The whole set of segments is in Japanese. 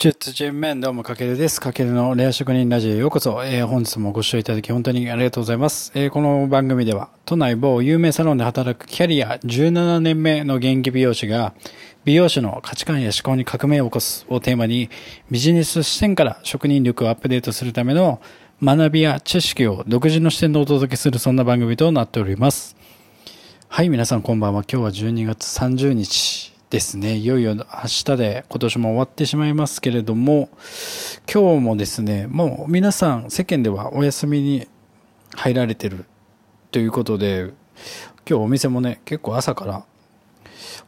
中津人面どうもかけるです。かけるのレア職人ラジオへようこそ。えー、本日もご視聴いただき本当にありがとうございます。えー、この番組では都内某有名サロンで働くキャリア17年目の現役美容師が美容師の価値観や思考に革命を起こすをテーマにビジネス視点から職人力をアップデートするための学びや知識を独自の視点でお届けするそんな番組となっております。はい、皆さんこんばんは。今日は12月30日。ですね。いよいよ明日で今年も終わってしまいますけれども、今日もですね、もう皆さん世間ではお休みに入られてるということで、今日お店もね、結構朝から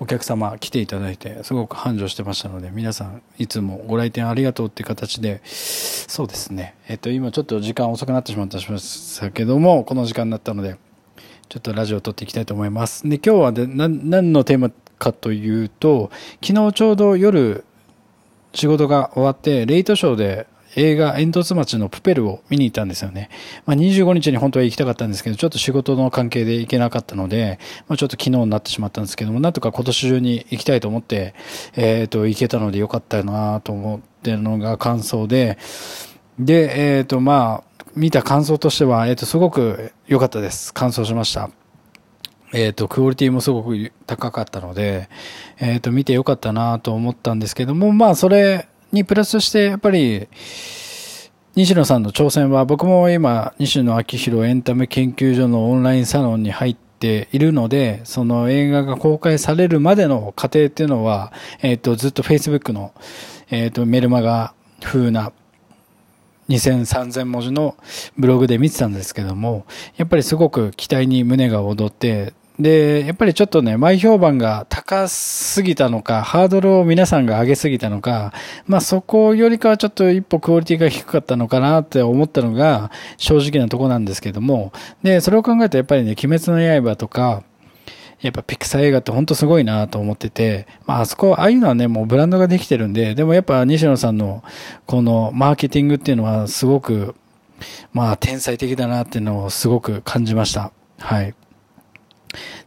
お客様来ていただいて、すごく繁盛してましたので、皆さんいつもご来店ありがとうっていう形で、そうですね、えっと、今ちょっと時間遅くなってしまったしましたけども、この時間になったので、ちょっとラジオを撮っていきたいと思います。で、今日はで何のテーマかというと、昨日ちょうど夜仕事が終わって、レイトショーで映画煙突町のプペルを見に行ったんですよね。まあ、25日に本当は行きたかったんですけど、ちょっと仕事の関係で行けなかったので、まあ、ちょっと昨日になってしまったんですけども、なんとか今年中に行きたいと思って、えっ、ー、と、行けたのでよかったなと思ってるのが感想で、で、えっ、ー、と、まあ、見た感想としては、えっ、ー、と、すごく良かったです。感想しました。えっ、ー、と、クオリティもすごく高かったので、えっ、ー、と、見てよかったなと思ったんですけども、まあ、それにプラスして、やっぱり、西野さんの挑戦は、僕も今、西野昭弘エンタメ研究所のオンラインサロンに入っているので、その映画が公開されるまでの過程っていうのは、えっ、ー、と、ずっと Facebook の、えっ、と、メルマガ風な、2000、3000文字のブログで見てたんですけども、やっぱりすごく期待に胸が躍って、で、やっぱりちょっとね、前評判が高すぎたのか、ハードルを皆さんが上げすぎたのか、まあそこよりかはちょっと一歩クオリティが低かったのかなって思ったのが正直なとこなんですけども、で、それを考えるとやっぱりね、鬼滅の刃とか、やっぱピクサー映画って本当すごいなと思ってて、まああそこ、ああいうのはね、もうブランドができてるんで、でもやっぱ西野さんのこのマーケティングっていうのはすごく、まあ天才的だなっていうのをすごく感じました。はい。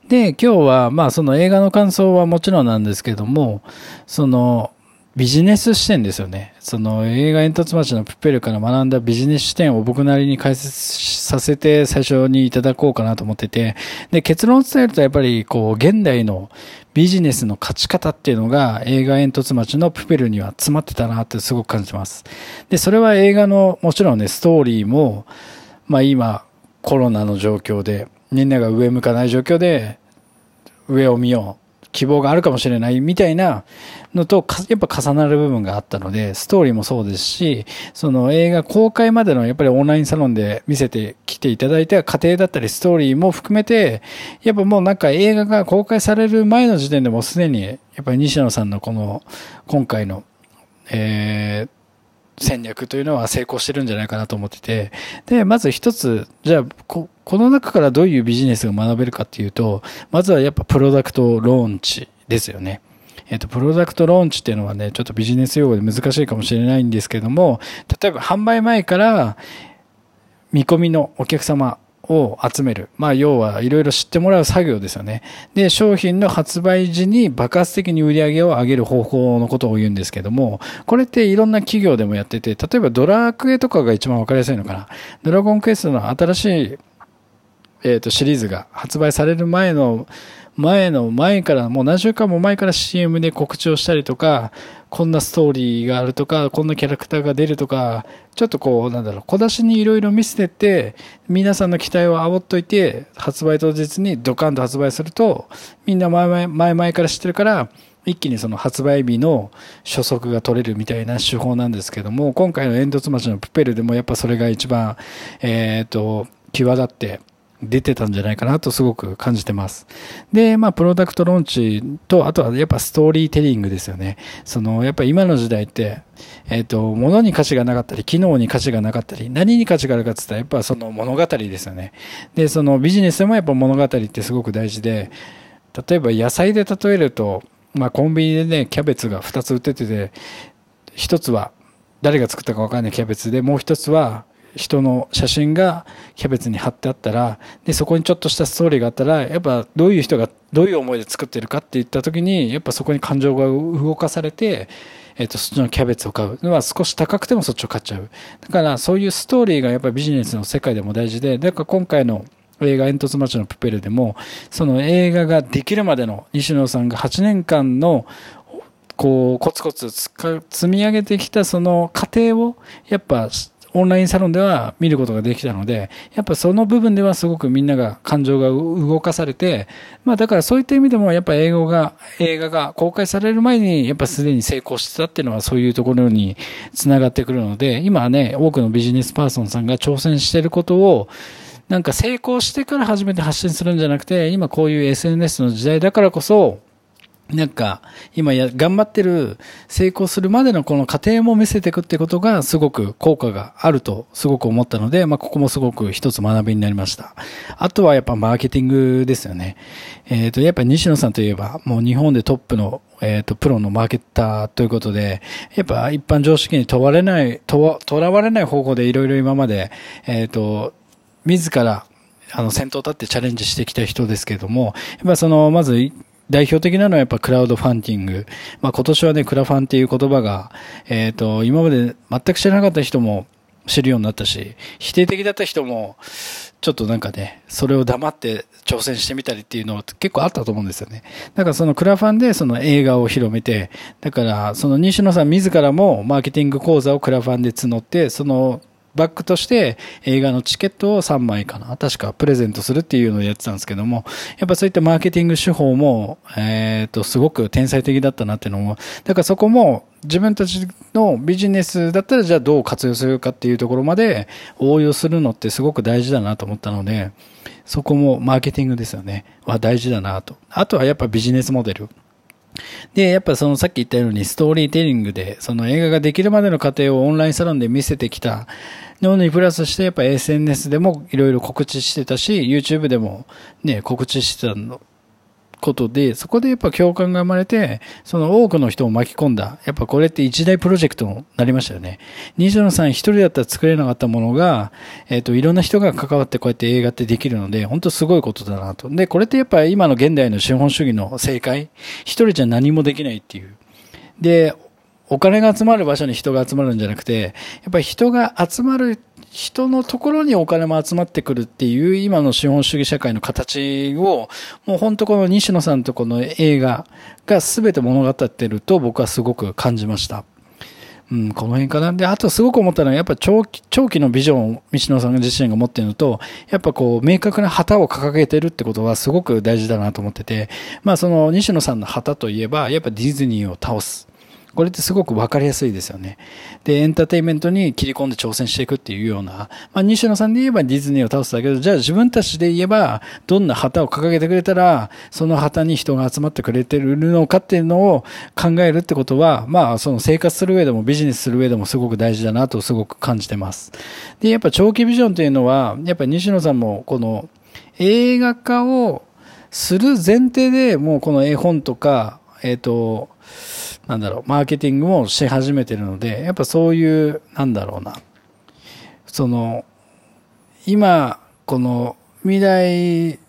で、今日は、まあその映画の感想はもちろんなんですけども、その、ビジネス視点ですよね。その映画煙突町のプペルから学んだビジネス視点を僕なりに解説させて最初にいただこうかなと思ってて、で、結論を伝えるとやっぱりこう、現代のビジネスの勝ち方っていうのが映画煙突町のプペルには詰まってたなってすごく感じます。で、それは映画のもちろんね、ストーリーも、まあ今、コロナの状況で、みんなが上向かない状況で、上を見よう。希望があるかもしれないみたいなのと、やっぱ重なる部分があったので、ストーリーもそうですし、その映画公開までのやっぱりオンラインサロンで見せてきていただいた過程だったりストーリーも含めて、やっぱもうなんか映画が公開される前の時点でもすでに、やっぱり西野さんのこの、今回の、えー、戦略というのは成功してるんじゃないかなと思ってて、で、まず一つ、じゃあ、こ、この中からどういうビジネスが学べるかっていうと、まずはやっぱプロダクトローンチですよね。えっ、と、プロダクトローンチっていうのはね、ちょっとビジネス用語で難しいかもしれないんですけども、例えば販売前から見込みのお客様を集める。まあ、要はいろいろ知ってもらう作業ですよね。で、商品の発売時に爆発的に売り上げを上げる方法のことを言うんですけども、これっていろんな企業でもやってて、例えばドラクエとかが一番わかりやすいのかな。ドラゴンクエストの新しい、えっ、ー、と、シリーズが発売される前の前の前から、もう何週間も前から CM で告知をしたりとか、こんなストーリーがあるとか、こんなキャラクターが出るとか、ちょっとこう、なんだろう、小出しにいろいろ見せてって、皆さんの期待を煽っといて、発売当日にドカンと発売すると、みんな前々前々から知ってるから、一気にその発売日の初速が取れるみたいな手法なんですけども、今回の煙突町のプペルでもやっぱそれが一番、えっ、と、際立って、出てたんじゃないかなとすごく感じてます。で、まあ、プロダクトローンチと、あとはやっぱストーリーテリングですよね。その、やっぱ今の時代って、えっ、ー、と、物に価値がなかったり、機能に価値がなかったり、何に価値があるかって言ったら、やっぱその物語ですよね。で、そのビジネスでもやっぱ物語ってすごく大事で、例えば野菜で例えると、まあ、コンビニでね、キャベツが2つ売っててて、1つは誰が作ったか分かんないキャベツで、もう1つは人の写真がキャベツに貼ってあったら、で、そこにちょっとしたストーリーがあったら、やっぱどういう人が、どういう思いで作ってるかって言った時に、やっぱそこに感情が動かされて、えっ、と、そっちのキャベツを買うのは少し高くてもそっちを買っちゃう。だからそういうストーリーがやっぱりビジネスの世界でも大事で、だから今回の映画煙突町のプペルでも、その映画ができるまでの西野さんが8年間のこう、コツコツ積み上げてきたその過程を、やっぱ、オンラインサロンでは見ることができたので、やっぱその部分ではすごくみんなが感情が動かされて、まあだからそういった意味でもやっぱ英語が、映画が公開される前にやっぱすでに成功してたっていうのはそういうところにつながってくるので、今はね、多くのビジネスパーソンさんが挑戦してることを、なんか成功してから初めて発信するんじゃなくて、今こういう SNS の時代だからこそ、なんか、今や、頑張ってる、成功するまでのこの過程も見せていくってことが、すごく効果があると、すごく思ったので、まあ、ここもすごく一つ学びになりました。あとはやっぱマーケティングですよね。えっ、ー、と、やっぱ西野さんといえば、もう日本でトップの、えっ、ー、と、プロのマーケッターということで、やっぱ一般常識に問われない、とらわれない方法でいろいろ今まで、えっ、ー、と、自ら、あの、先頭立ってチャレンジしてきた人ですけれども、やっぱその、まず、代表的なのはやっぱクラウドファンディング。まあ今年はね、クラファンっていう言葉が、えっ、ー、と、今まで全く知らなかった人も知るようになったし、否定的だった人も、ちょっとなんかね、それを黙って挑戦してみたりっていうのは結構あったと思うんですよね。だからそのクラファンでその映画を広めて、だからその西野さん自らもマーケティング講座をクラファンで募って、そのバックとして映画のチケットを3枚かな確かプレゼントするっていうのをやってたんですけども、やっぱそういったマーケティング手法も、えっ、ー、と、すごく天才的だったなっていうのも、だからそこも自分たちのビジネスだったらじゃあどう活用するかっていうところまで応用するのってすごく大事だなと思ったので、そこもマーケティングですよね。は大事だなと。あとはやっぱビジネスモデル。で、やっぱそのさっき言ったようにストーリーテリングで、その映画ができるまでの過程をオンラインサロンで見せてきた。のにプラスしてやっぱ SNS でもいろいろ告知してたし、YouTube でもね、告知してたのことで、そこでやっぱ共感が生まれて、その多くの人を巻き込んだ。やっぱこれって一大プロジェクトになりましたよね。西野さん一人だったら作れなかったものが、えっ、ー、と、いろんな人が関わってこうやって映画ってできるので、本当すごいことだなと。で、これってやっぱ今の現代の資本主義の正解。一人じゃ何もできないっていう。で、お金が集まる場所に人が集まるんじゃなくて、やっぱり人が集まる人のところにお金も集まってくるっていう今の資本主義社会の形を、もう本当この西野さんとこの映画が全て物語ってると僕はすごく感じました。うん、この辺かな。で、あとすごく思ったのは、やっぱ長期、長期のビジョンを西野さん自身が持っているのと、やっぱこう、明確な旗を掲げてるってことはすごく大事だなと思ってて、まあその西野さんの旗といえば、やっぱディズニーを倒す。これってすごく分かりやすいですよね。で、エンターテインメントに切り込んで挑戦していくっていうような、まあ、西野さんで言えばディズニーを倒すだけど、じゃあ自分たちで言えば、どんな旗を掲げてくれたら、その旗に人が集まってくれてるのかっていうのを考えるってことは、まあ、その生活する上でもビジネスする上でもすごく大事だなとすごく感じてます。で、やっぱ長期ビジョンというのは、やっぱ西野さんもこの映画化をする前提でもうこの絵本とか、えっ、ー、と、なんだろう、マーケティングもし始めてるので、やっぱそういう、なんだろうな、その、今、この未来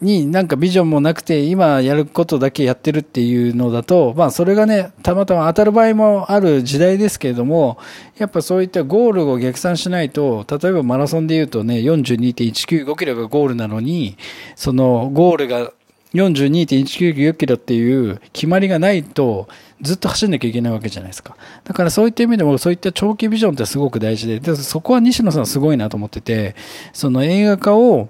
になんかビジョンもなくて、今やることだけやってるっていうのだと、まあそれがね、たまたま当たる場合もある時代ですけれども、やっぱそういったゴールを逆算しないと、例えばマラソンで言うとね、42.195キロがゴールなのに、そのゴールが42.199キロっていう決まりがないとずっと走んなきゃいけないわけじゃないですか。だからそういった意味でもそういった長期ビジョンってすごく大事で、でそこは西野さんすごいなと思ってて、その映画化を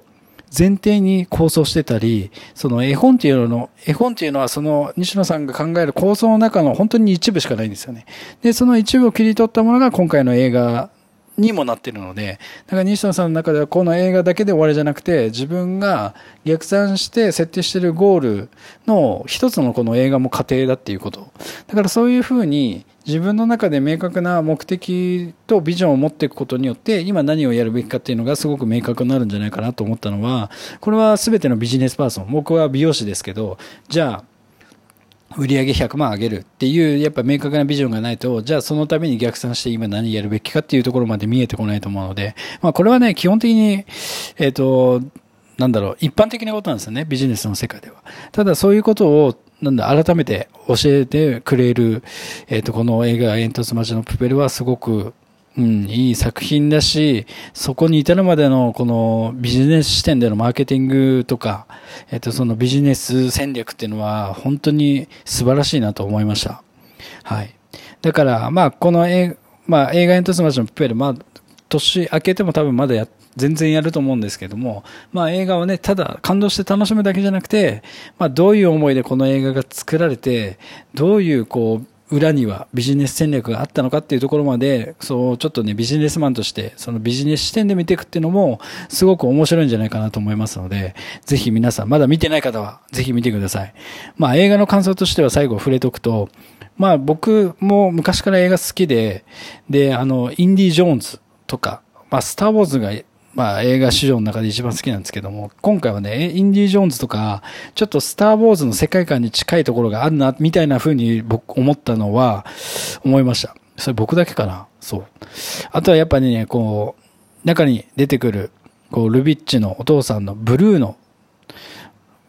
前提に構想してたり、その絵本っていうの、絵本っていうのはその西野さんが考える構想の中の本当に一部しかないんですよね。で、その一部を切り取ったものが今回の映画にもなってるので、だから西野さんの中ではこの映画だけで終わりじゃなくて、自分が逆算して設定してるゴールの一つのこの映画も過程だっていうこと。だからそういうふうに自分の中で明確な目的とビジョンを持っていくことによって、今何をやるべきかっていうのがすごく明確になるんじゃないかなと思ったのは、これは全てのビジネスパーソン、僕は美容師ですけど、じゃあ、売上100万上げるっていう、やっぱ明確なビジョンがないと、じゃあそのために逆算して今何やるべきかっていうところまで見えてこないと思うので、まあこれはね、基本的に、えっ、と、なんだろう、一般的なことなんですよね、ビジネスの世界では。ただそういうことを、なんだ、改めて教えてくれる、えっ、と、この映画、煙突町のプペルはすごく、うん、いい作品だし、そこに至るまでのこのビジネス視点でのマーケティングとか、えっと、そのビジネス戦略っていうのは本当に素晴らしいなと思いました。はい。だから、まあ、この映,、まあ、映画煙突町のプペル、まあ、年明けても多分まだや、全然やると思うんですけども、まあ映画はね、ただ感動して楽しむだけじゃなくて、まあどういう思いでこの映画が作られて、どういうこう、裏にはビジネス戦略があったのかっていうところまで、そう、ちょっとね、ビジネスマンとして、そのビジネス視点で見ていくっていうのも、すごく面白いんじゃないかなと思いますので、ぜひ皆さん、まだ見てない方は、ぜひ見てください。まあ映画の感想としては最後触れとくと、まあ僕も昔から映画好きで、で、あの、インディ・ジョーンズとか、まあスター・ウォーズがまあ映画史上の中で一番好きなんですけども、今回はね、インディ・ジョーンズとか、ちょっとスター・ウォーズの世界観に近いところがあるな、みたいな風に僕思ったのは、思いました。それ僕だけかな？そう。あとはやっぱりね、こう、中に出てくる、こう、ルビッチのお父さんのブルーノ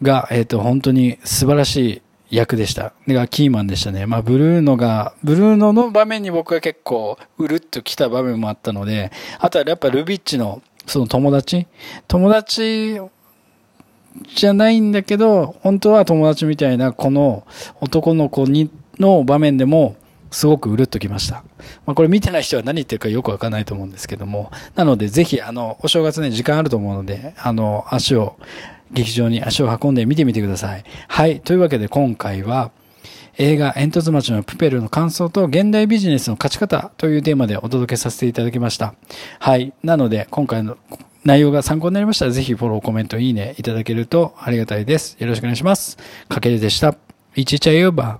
が、えっ、ー、と、本当に素晴らしい役でした。がキーマンでしたね。まあ、ブルーノが、ブルーノの場面に僕は結構、うるっと来た場面もあったので、あとはやっぱルビッチのその友達？友達じゃないんだけど、本当は友達みたいなこの男の子にの場面でもすごくうるっときました。まあこれ見てない人は何言ってるかよくわかんないと思うんですけども、なのでぜひあの、お正月ね、時間あると思うので、あの、足を、劇場に足を運んで見てみてください。はい。というわけで今回は、映画煙突町のプペルの感想と現代ビジネスの勝ち方というテーマでお届けさせていただきました。はい。なので、今回の内容が参考になりましたら、ぜひフォロー、コメント、いいねいただけるとありがたいです。よろしくお願いします。かけるでした。いちいちゃよば。